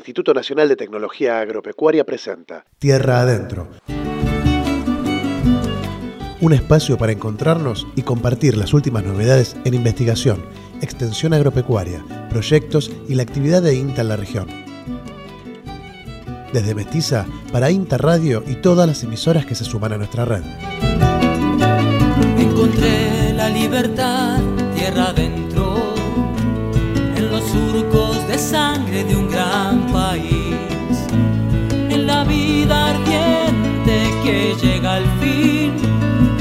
Instituto Nacional de Tecnología Agropecuaria presenta Tierra Adentro. Un espacio para encontrarnos y compartir las últimas novedades en investigación, extensión agropecuaria, proyectos y la actividad de INTA en la región. Desde Mestiza para INTA Radio y todas las emisoras que se suman a nuestra red. Encontré la libertad tierra adentro, en los surcos de sangre de un gran país, en la vida ardiente que llega al fin,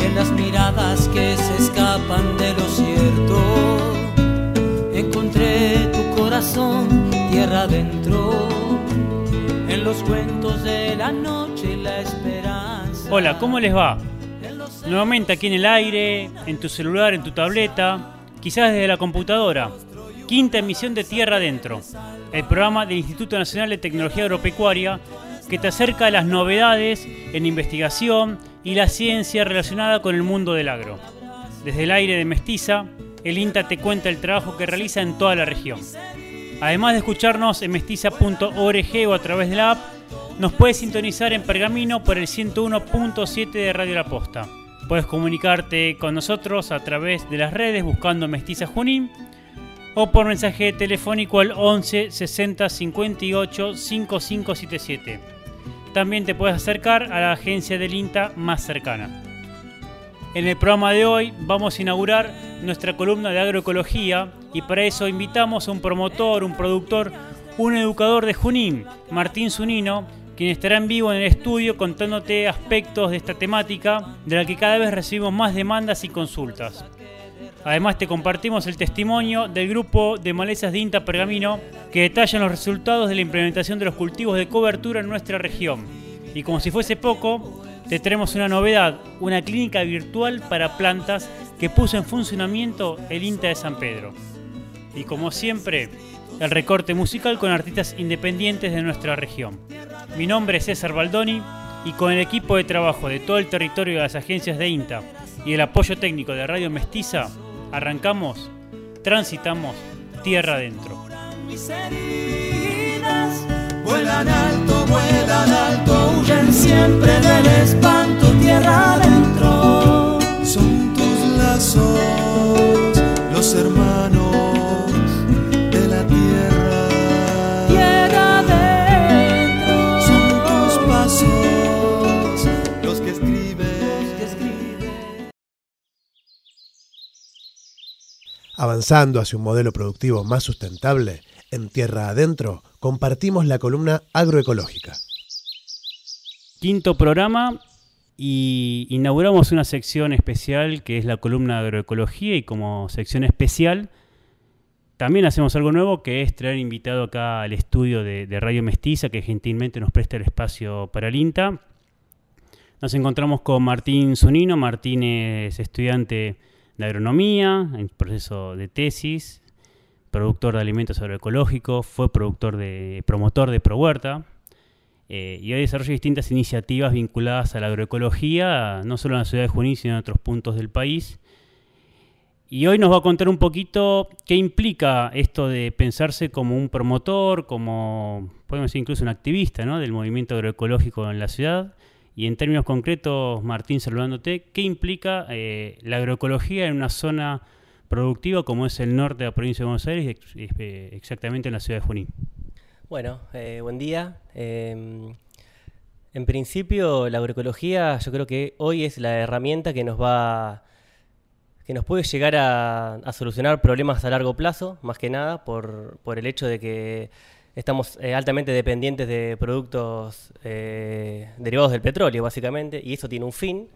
en las miradas que se escapan de lo cierto. Encontré tu corazón tierra adentro, en los cuentos de la noche y la esperanza. Hola, ¿cómo les va? Nuevamente aquí en el aire, en tu celular, en tu tableta, quizás desde la computadora. Quinta emisión de Tierra Adentro, el programa del Instituto Nacional de Tecnología Agropecuaria que te acerca a las novedades en investigación y la ciencia relacionada con el mundo del agro. Desde el aire de Mestiza, el INTA te cuenta el trabajo que realiza en toda la región. Además de escucharnos en mestiza.org o a través de la app, nos puedes sintonizar en Pergamino por el 101.7 de Radio La Posta. Puedes comunicarte con nosotros a través de las redes buscando Mestiza Junín o por mensaje telefónico al 11 60 58 5577. También te puedes acercar a la agencia del INTA más cercana. En el programa de hoy vamos a inaugurar nuestra columna de agroecología y para eso invitamos a un promotor, un productor, un educador de Junín, Martín Zunino, quien estará en vivo en el estudio contándote aspectos de esta temática de la que cada vez recibimos más demandas y consultas. Además te compartimos el testimonio del grupo de malezas de INTA Pergamino que detallan los resultados de la implementación de los cultivos de cobertura en nuestra región. Y como si fuese poco, te traemos una novedad, una clínica virtual para plantas que puso en funcionamiento el INTA de San Pedro. Y como siempre, el recorte musical con artistas independientes de nuestra región. Mi nombre es César Baldoni y con el equipo de trabajo de todo el territorio de las agencias de INTA y el apoyo técnico de Radio Mestiza, arrancamos, transitamos tierra adentro. Vuelan alto, vuelan alto, huyen siempre del espanto, tierra adentro. Son tus lazos, los hermanos Avanzando hacia un modelo productivo más sustentable, en Tierra Adentro compartimos la columna agroecológica. Quinto programa y inauguramos una sección especial que es la columna agroecología y como sección especial también hacemos algo nuevo que es traer invitado acá al estudio de, de Radio Mestiza que gentilmente nos presta el espacio para el INTA. Nos encontramos con Martín Zunino. Martín es estudiante de agronomía, en proceso de tesis, productor de alimentos agroecológicos, fue productor de, promotor de ProHuerta eh, y hoy desarrolla distintas iniciativas vinculadas a la agroecología, no solo en la ciudad de Junín, sino en otros puntos del país. Y hoy nos va a contar un poquito qué implica esto de pensarse como un promotor, como podemos decir incluso un activista del movimiento agroecológico en la ciudad. Y en términos concretos, Martín, saludándote, ¿qué implica eh, la agroecología en una zona productiva como es el norte de la provincia de Buenos Aires, ex- eh, exactamente en la ciudad de Junín? Bueno, eh, buen día. Eh, en principio, la agroecología yo creo que hoy es la herramienta que nos va que nos puede llegar a, a solucionar problemas a largo plazo, más que nada, por, por el hecho de que estamos eh, altamente dependientes de productos eh, derivados del petróleo, básicamente, y eso tiene un fin.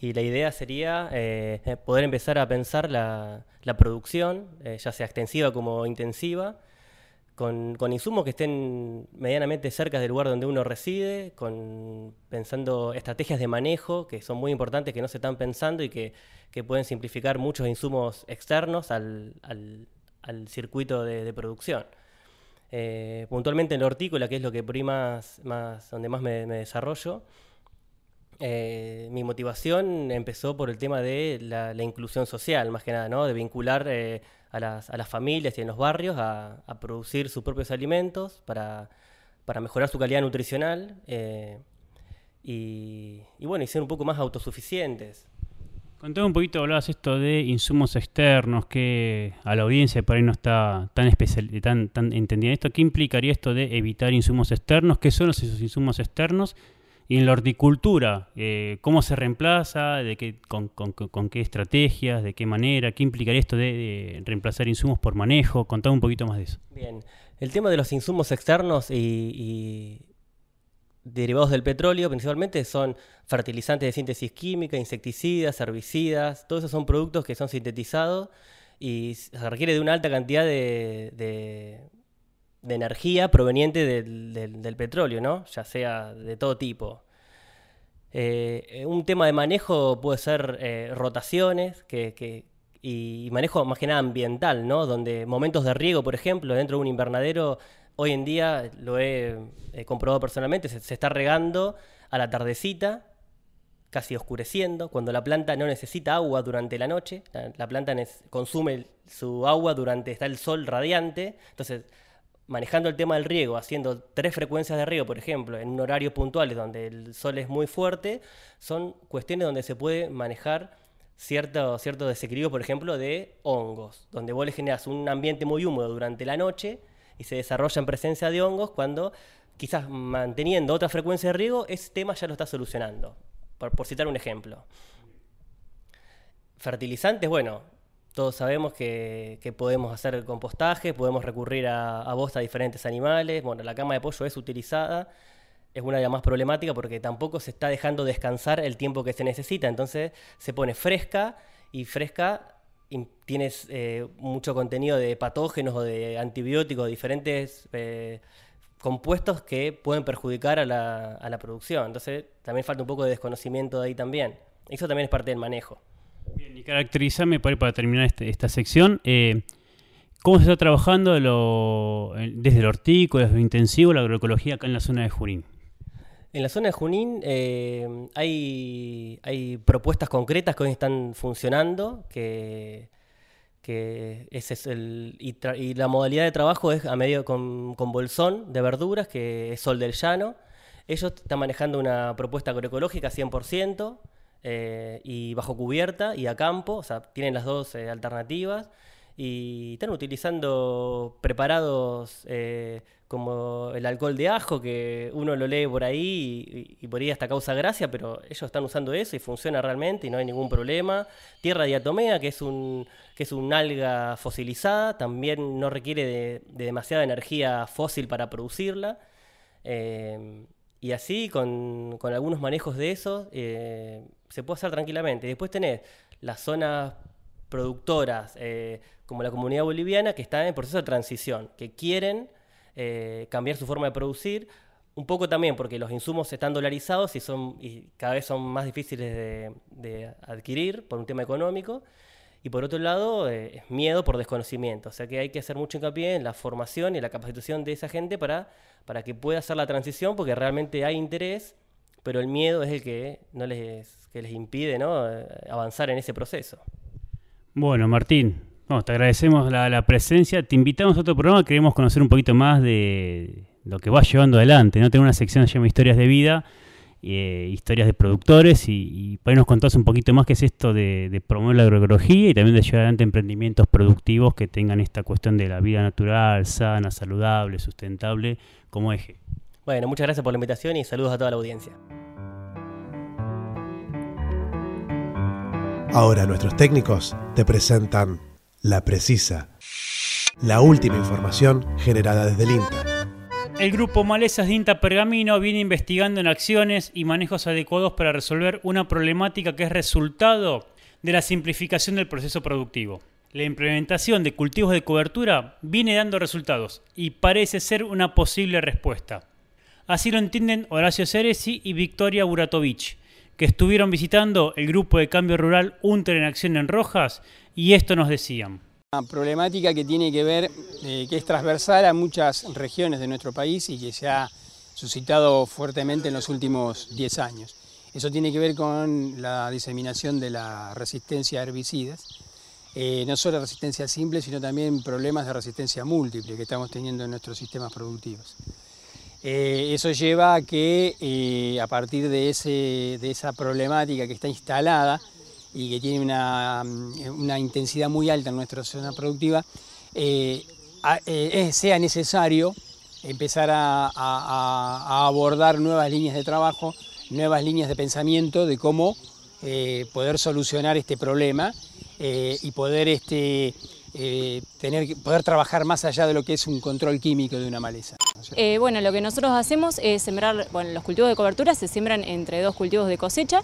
Y la idea sería eh, poder empezar a pensar la, la producción, ya sea extensiva como intensiva, con, con insumos que estén medianamente cerca del lugar donde uno reside, con, pensando estrategias de manejo que son muy importantes, que no se están pensando y que, que pueden simplificar muchos insumos externos al, al- circuito de producción. Eh, puntualmente en la hortícola, que es lo que por más, donde más me, me desarrollo, eh, mi motivación empezó por el tema de la, inclusión social, más que nada, ¿no? De vincular eh, a, las, a las familias y en los barrios a, producir sus propios alimentos para para mejorar su calidad nutricional y, y, bueno, y ser un poco más autosuficientes. Contame un poquito, hablabas esto de insumos externos, que a la audiencia por ahí no está tan especial, tan, entendida esto. ¿Qué implicaría esto de evitar insumos externos? ¿Qué son esos insumos externos? Y en la horticultura, eh, ¿cómo se reemplaza? ¿De qué, con, qué estrategias? ¿De qué manera? ¿Qué implicaría esto de, reemplazar insumos por manejo? Contame un poquito más de eso. Bien, el tema de los insumos externos y derivados del petróleo principalmente son fertilizantes de síntesis química, insecticidas, herbicidas, todos esos son productos que son sintetizados y se requiere de una alta cantidad de, energía proveniente del, petróleo, ¿no? ya sea de todo tipo. Eh, un tema de manejo puede ser eh, rotaciones que, y manejo más que nada ambiental, ¿no? donde momentos de riego, por ejemplo, dentro de un invernadero hoy en día lo he, comprobado personalmente, se, está regando a la tardecita, casi oscureciendo, cuando la planta no necesita agua durante la noche, la, la planta consume su agua durante está el sol radiante, entonces manejando el tema del riego, haciendo tres frecuencias de riego, por ejemplo, en un horario puntual donde el sol es muy fuerte, son cuestiones donde se puede manejar cierto, cierto desequilibrio, por ejemplo, de hongos, donde vos le generas un ambiente muy húmedo durante la noche, y se desarrolla en presencia de hongos cuando quizás manteniendo otra frecuencia de riego, ese tema ya lo está solucionando. Por, por citar un ejemplo. Fertilizantes, bueno, todos sabemos que, podemos hacer compostaje, podemos recurrir a, a bosta de diferentes animales. Bueno, la cama de pollo es utilizada, es una de las más problemáticas porque tampoco se está dejando descansar el tiempo que se necesita. Entonces se pone fresca y fresca tienes eh, mucho contenido de patógenos o de antibióticos, diferentes eh, compuestos que pueden perjudicar a la, a la, producción. Entonces también falta un poco de desconocimiento de ahí también. Eso también es parte del manejo. Bien, y caracterizame para, para terminar este, esta sección. Eh, ¿Cómo se está trabajando lo, desde el hortícola, desde lo intensivo, la agroecología acá en la zona de Junín? En la zona de Junín eh, hay, hay, propuestas concretas que hoy están funcionando, que, que es el, y, y, la modalidad de trabajo es a medio con, con, bolsón de verduras, que es Sol del Llano. Ellos están manejando una propuesta agroecológica 100% eh, y bajo cubierta y a campo, o sea, tienen las dos eh, alternativas y están utilizando preparados eh, como el alcohol de ajo, que uno lo lee por ahí y, y, por ahí hasta causa gracia, pero ellos están usando eso y funciona realmente y no hay ningún problema. Tierra diatomea, que es un, que es un alga fosilizada, también no requiere de, de demasiada energía fósil para producirla. Eh, y así, con, con, algunos manejos de eso, eh, se puede hacer tranquilamente. Después tenés las zonas productoras, eh, como la comunidad boliviana, que están en proceso de transición, que quieren eh, cambiar su forma de producir, un poco también porque los insumos están dolarizados y, son, y cada vez son más difíciles de, adquirir por un tema económico. Y por otro lado, eh, es miedo por desconocimiento. O sea que hay que hacer mucho hincapié en la formación y la capacitación de esa gente para, para que pueda hacer la transición, porque realmente hay interés, pero el miedo es el que, no les, que les impide. Eh, avanzar en ese proceso. Bueno, Martín, no, te agradecemos la, presencia. Te invitamos a otro programa. Queremos conocer un poquito más de lo que vas llevando adelante. ¿no? Tengo una sección que se llama Historias de Vida, eh, historias de productores. Y, y para nos contás un poquito más qué es esto de, de, promover la agroecología y también de llevar adelante emprendimientos productivos que tengan esta cuestión de la vida natural, sana, saludable, sustentable como eje. Bueno, muchas gracias por la invitación y saludos a toda la audiencia. Ahora nuestros técnicos te presentan La Precisa, la última información generada desde el INTA. El grupo Malezas de INTA Pergamino viene investigando en acciones y manejos adecuados para resolver una problemática que es resultado de la simplificación del proceso productivo. La implementación de cultivos de cobertura viene dando resultados y parece ser una posible respuesta. Así lo entienden Horacio Ceresi y Victoria Buratovich, que estuvieron visitando el grupo de cambio rural Unter en Acción en Rojas y esto nos decían. Una problemática que tiene que ver, eh, que es transversal a muchas regiones de nuestro país y que se ha suscitado fuertemente en los últimos 10 años. Eso tiene que ver con la diseminación de la resistencia a herbicidas, eh, no solo resistencia simple, sino también problemas de resistencia múltiple que estamos teniendo en nuestros sistemas productivos. Eh, eso lleva a que eh, a partir de, ese, de esa problemática que está instalada y que tiene una, una intensidad muy alta en nuestra zona productiva, sea necesario empezar a, a, abordar nuevas líneas de trabajo, nuevas líneas de pensamiento de cómo poder solucionar este problema y poder este, eh, tener, poder trabajar más allá de lo que es un control químico de una maleza. Eh, bueno, lo que nosotros hacemos es sembrar, bueno, los cultivos de cobertura se siembran entre dos cultivos de cosecha,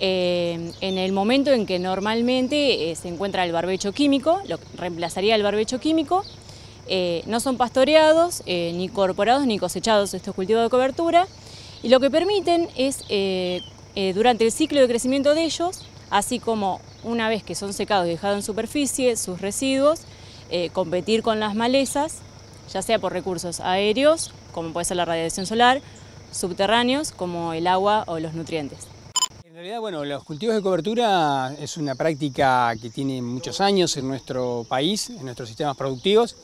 eh, en el momento en que normalmente se encuentra el barbecho químico, lo reemplazaría el barbecho químico, no son pastoreados, ni incorporados ni cosechados estos cultivos de cobertura, y lo que permiten es, durante el ciclo de crecimiento de ellos, así como una vez que son secados y dejados en superficie, sus residuos, eh, competir con las malezas, ya sea por recursos aéreos, como puede ser la radiación solar, subterráneos, como el agua o los nutrientes. En realidad, bueno, los cultivos de cobertura es una práctica que tiene muchos años en nuestro país, en nuestros sistemas productivos.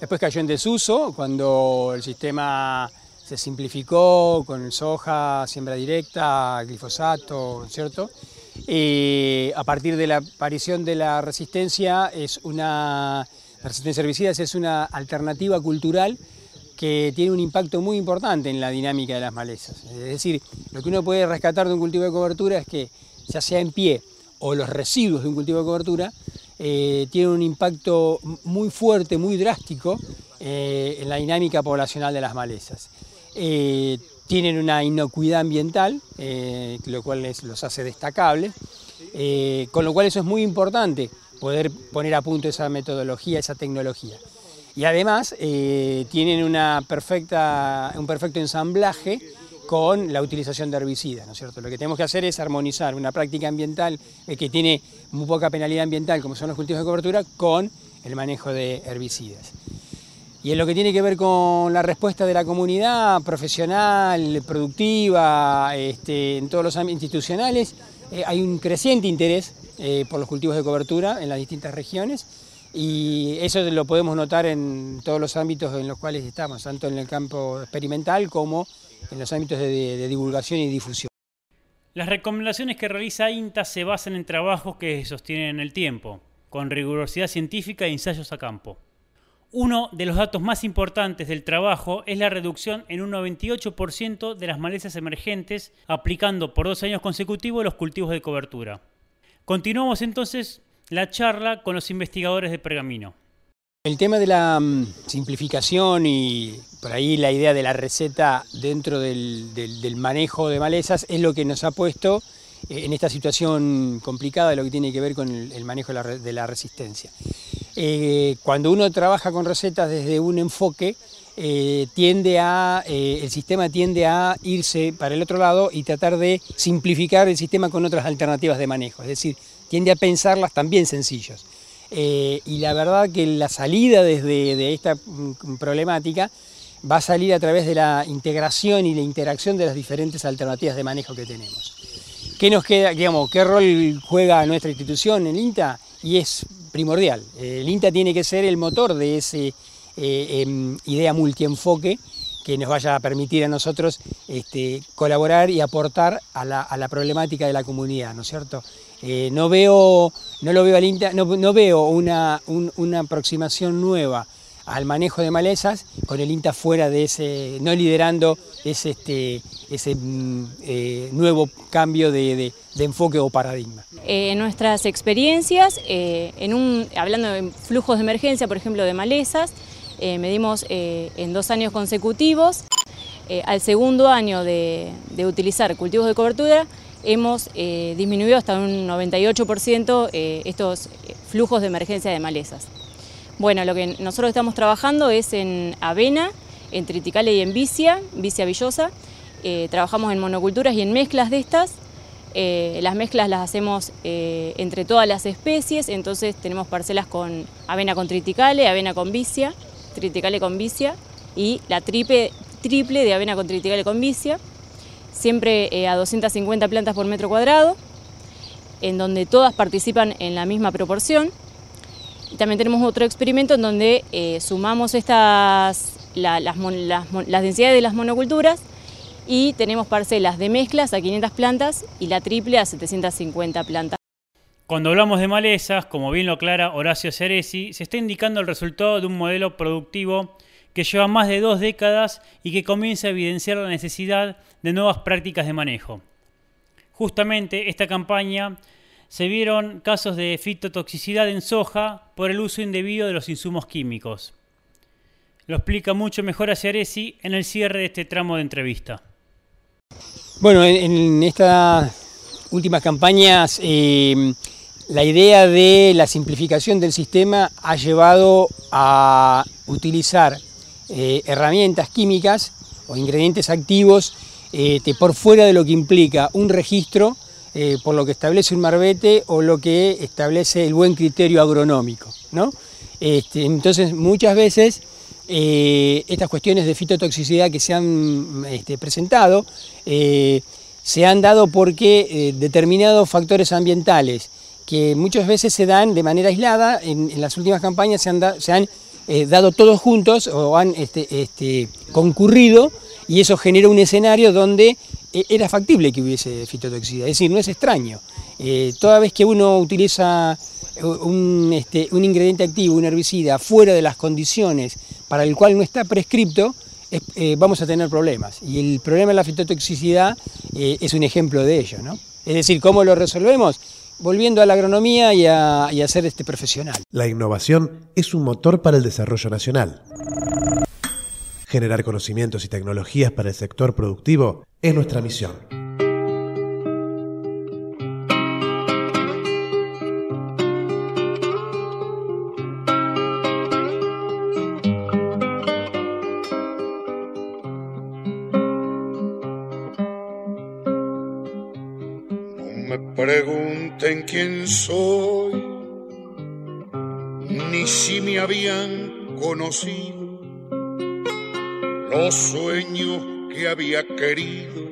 Después cayó en desuso cuando el sistema se simplificó con soja, siembra directa, glifosato, ¿cierto? Eh, a partir de la aparición de la resistencia, es una, la resistencia herbicidas es una alternativa cultural que tiene un impacto muy importante en la dinámica de las malezas. Es decir, lo que uno puede rescatar de un cultivo de cobertura es que, ya sea en pie o los residuos de un cultivo de cobertura, eh, tienen un impacto muy fuerte, muy drástico eh, en la dinámica poblacional de las malezas tienen una inocuidad ambiental, eh, lo cual los hace destacables, eh, con lo cual eso es muy importante, poder poner a punto esa metodología, esa tecnología. Y además eh, tienen una perfecta, un perfecto ensamblaje con la utilización de herbicidas, ¿no es cierto? Lo que tenemos que hacer es armonizar una práctica ambiental que tiene muy poca penalidad ambiental, como son los cultivos de cobertura, con el manejo de herbicidas. Y en lo que tiene que ver con la respuesta de la comunidad profesional, productiva, este, en todos los ámbitos institucionales, eh, hay un creciente interés eh, por los cultivos de cobertura en las distintas regiones y eso lo podemos notar en todos los ámbitos en los cuales estamos, tanto en el campo experimental como en los ámbitos de, divulgación y difusión. Las recomendaciones que realiza INTA se basan en trabajos que sostienen en el tiempo, con rigurosidad científica e ensayos a campo. Uno de los datos más importantes del trabajo es la reducción en un 98% de las malezas emergentes aplicando por dos años consecutivos los cultivos de cobertura. Continuamos entonces la charla con los investigadores de Pergamino. El tema de la mm, simplificación y por ahí la idea de la receta dentro del, manejo de malezas es lo que nos ha puesto eh, en esta situación complicada de lo que tiene que ver con el, manejo de la resistencia. Eh, cuando uno trabaja con recetas desde un enfoque, eh, tiende a, eh, el sistema tiende a irse para el otro lado y tratar de simplificar el sistema con otras alternativas de manejo, es decir, tiende a pensarlas también sencillos. y la verdad que la salida desde de esta mm, problemática va a salir a través de la integración y la interacción de las diferentes alternativas de manejo que tenemos. ¿Qué nos queda, digamos, qué rol juega nuestra institución en INTA? Y es primordial. El INTA tiene que ser el motor de esa eh, em, idea multienfoque que nos vaya a permitir a nosotros este, colaborar y aportar a la, problemática de la comunidad, ¿no es cierto? Eh, no veo, no lo veo INTA, no, veo una, una aproximación nueva al manejo de malezas, con el INTA fuera de ese, no liderando ese, este, ese mm, eh, nuevo cambio de, enfoque o paradigma. Eh, en nuestras experiencias, en un, hablando de flujos de emergencia, por ejemplo, de malezas, medimos en dos años consecutivos. al segundo año de, utilizar cultivos de cobertura, hemos disminuido hasta un 98% estos flujos de emergencia de malezas. Bueno, lo que nosotros estamos trabajando es en avena, en triticale y en vicia, vicia villosa. Eh, trabajamos en monoculturas y en mezclas de estas. Eh, las mezclas las hacemos eh, entre todas las especies, entonces tenemos parcelas con avena con triticale, avena con vicia, triticale con vicia y la triple, de avena con triticale con vicia, siempre a 250 plantas por metro cuadrado, en donde todas participan en la misma proporción. Y también tenemos otro experimento en donde eh, sumamos estas, las, las densidades de las monoculturas y tenemos parcelas de mezclas a 500 plantas y la triple a 750 plantas. Cuando hablamos de malezas, como bien lo aclara Horacio Ceresi, se está indicando el resultado de un modelo productivo que lleva más de dos décadas y que comienza a evidenciar la necesidad de nuevas prácticas de manejo. Justamente esta campaña se vieron casos de fitotoxicidad en soja por el uso indebido de los insumos químicos. Lo explica mucho mejor a Ceresi en el cierre de este tramo de entrevista. Bueno, en, estas últimas campañas eh, la idea de la simplificación del sistema ha llevado a utilizar eh, herramientas químicas o ingredientes activos eh, por fuera de lo que implica un registro eh, por lo que establece un marbete o lo que establece el buen criterio agronómico. ¿no? Este, entonces, muchas veces estas cuestiones de fitotoxicidad que se han este, presentado se han dado porque determinados factores ambientales que muchas veces se dan de manera aislada, en, las últimas campañas se han, eh, dado todos juntos o han este, este, concurrido y eso genera un escenario donde eh, era factible que hubiese fitotoxicidad, es decir, no es extraño. Eh, toda vez que uno utiliza un, este, un, ingrediente activo, un herbicida, fuera de las condiciones para el cual no está prescripto, vamos a tener problemas. Y el problema de la fitotoxicidad es un ejemplo de ello. ¿no? Es decir, ¿cómo lo resolvemos? Volviendo a la agronomía y a, ser este profesional. La innovación es un motor para el desarrollo nacional. Generar conocimientos y tecnologías para el sector productivo es nuestra misión. Pregunten quién soy, ni si me habían conocido los sueños que había querido,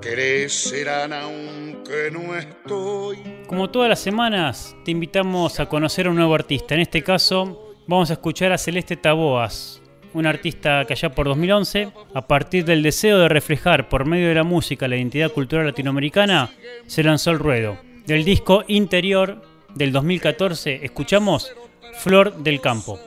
crecerán aunque no estoy. Como todas las semanas, te invitamos a conocer a un nuevo artista. En este caso, vamos a escuchar a Celeste Taboas, un artista que allá por 2011, a partir del deseo de reflejar por medio de la música la identidad cultural latinoamericana, se lanzó al ruedo. Del disco Interior del 2014 escuchamos Flor del Campo.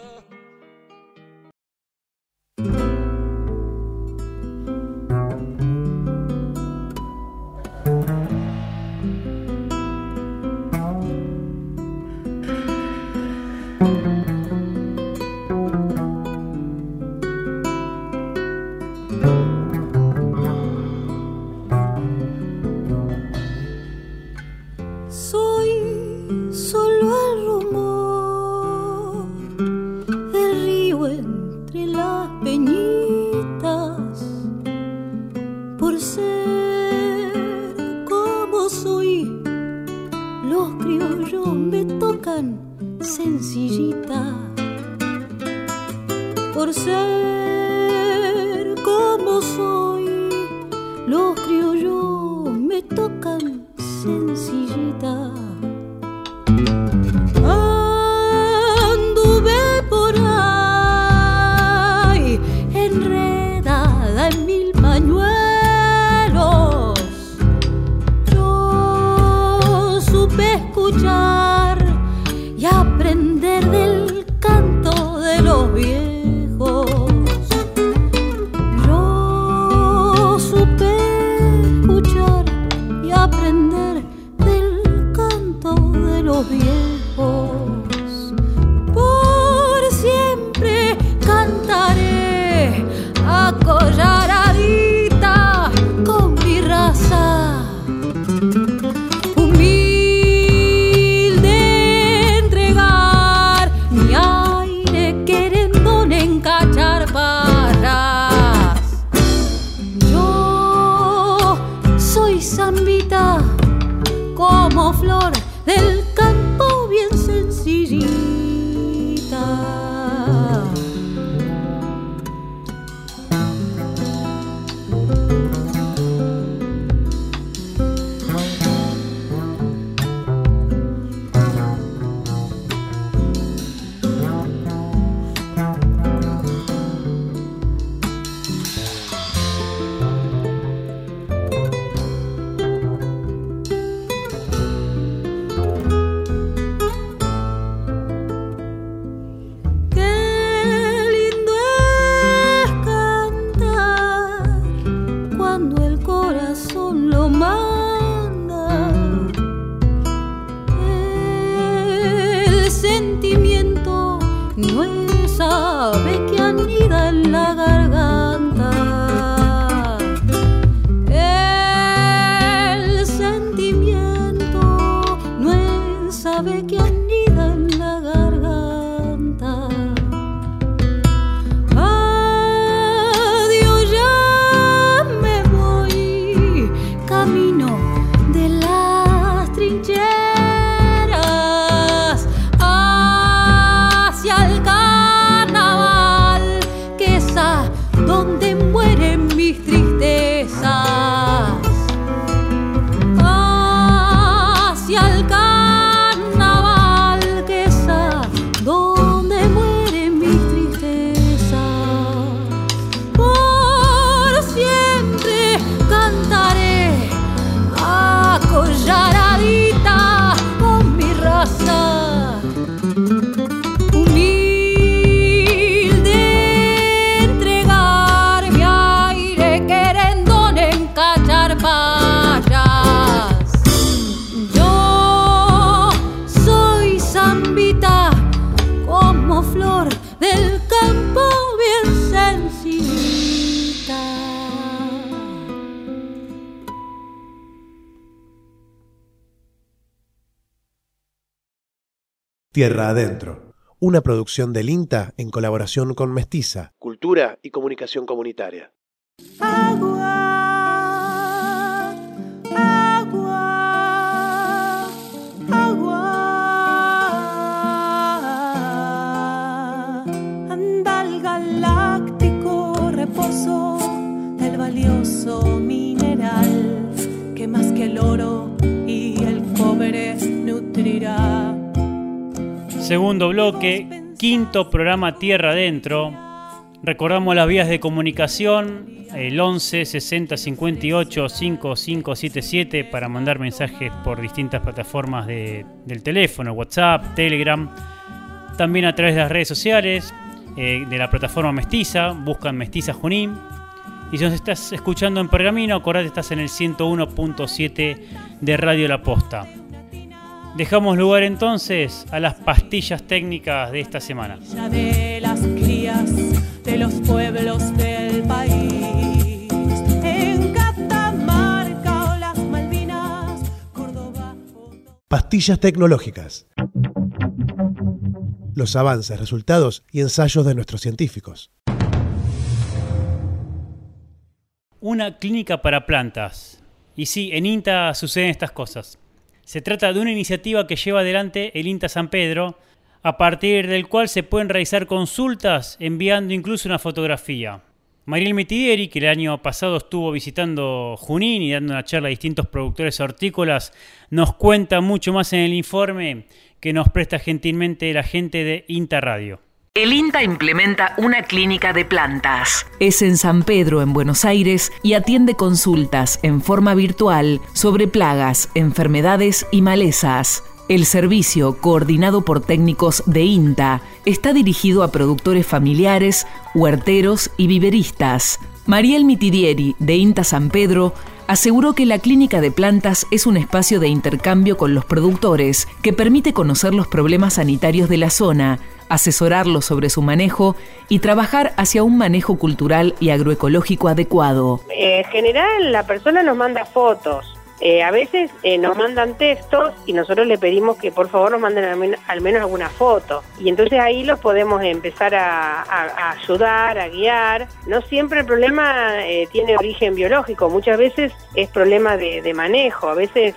zambita como flor del Tierra Adentro, una producción del INTA en colaboración con Mestiza, Cultura y Comunicación Comunitaria. Agua, Segundo bloque, quinto programa Tierra Adentro. Recordamos las vías de comunicación, el 11 60 58 5577 para mandar mensajes por distintas plataformas de- del teléfono, WhatsApp, Telegram. También a través de las redes sociales, eh, de la plataforma Mestiza, buscan Mestiza Junín. Y si nos estás escuchando en Pergamino, acordate, estás en el 101.7 de Radio La Posta. Dejamos lugar entonces a las pastillas técnicas de esta semana. Ya de las crías de los pueblos del país. En Catamarca o las Malvinas, Córdoba. Pastillas tecnológicas. Los avances, resultados y ensayos de nuestros científicos. Una clínica para plantas. Y sí, en INTA suceden estas cosas. Se trata de una iniciativa que lleva adelante el INTA San Pedro, a partir del cual se pueden realizar consultas enviando incluso una fotografía. Mariel Metidieri, que el año pasado estuvo visitando Junín y dando una charla a distintos productores hortícolas, nos cuenta mucho más en el informe que nos presta gentilmente la gente de INTA Radio. El INTA implementa una clínica de plantas. Es en San Pedro, en Buenos Aires, y atiende consultas en forma virtual sobre plagas, enfermedades y malezas. El servicio, coordinado por técnicos de INTA, está dirigido a productores familiares, huerteros y viveristas. Mariel Mitidieri, de INTA San Pedro, aseguró que la clínica de plantas es un espacio de intercambio con los productores que permite conocer los problemas sanitarios de la zona, asesorarlos sobre su manejo y trabajar hacia un manejo cultural y agroecológico adecuado. Eh, En general, la persona nos manda fotos. Eh, a veces eh, nos mandan textos y nosotros le pedimos que por favor nos manden al, men- al menos alguna foto. Y entonces ahí los podemos empezar a ayudar, a guiar. No siempre el problema eh, tiene origen biológico, muchas veces es problema de, de manejo. A veces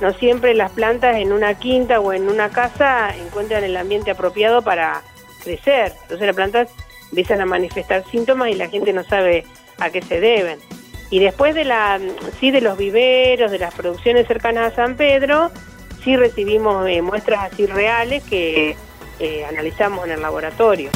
no siempre las plantas en una quinta o en una casa encuentran el ambiente apropiado para crecer. Entonces las plantas empiezan a manifestar síntomas y la gente no sabe a qué se deben. Y después de la, sí, de los viveros, de las producciones cercanas a San Pedro, sí recibimos eh, muestras así reales que eh, analizamos en el laboratorio.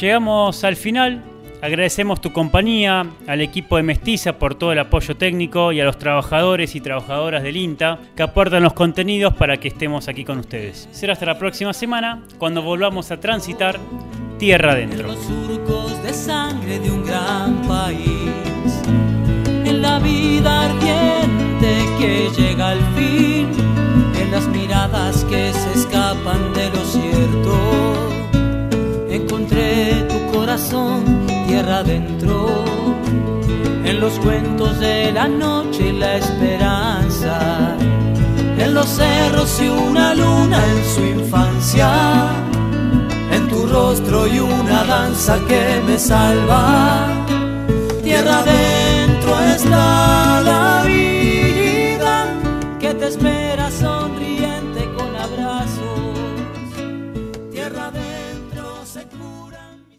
Llegamos al final. Agradecemos tu compañía, al equipo de Mestiza por todo el apoyo técnico y a los trabajadores y trabajadoras del INTA que aportan los contenidos para que estemos aquí con ustedes. Será hasta la próxima semana cuando volvamos a transitar tierra adentro. surcos de sangre de un gran país. En la vida ardiente que llega al fin, en las miradas que se escapan de lo cierto. Encontré tu corazón tierra adentro, en los cuentos de la noche y la esperanza, en los cerros y una luna en su infancia. En tu rostro y una danza que me salva. Tierra de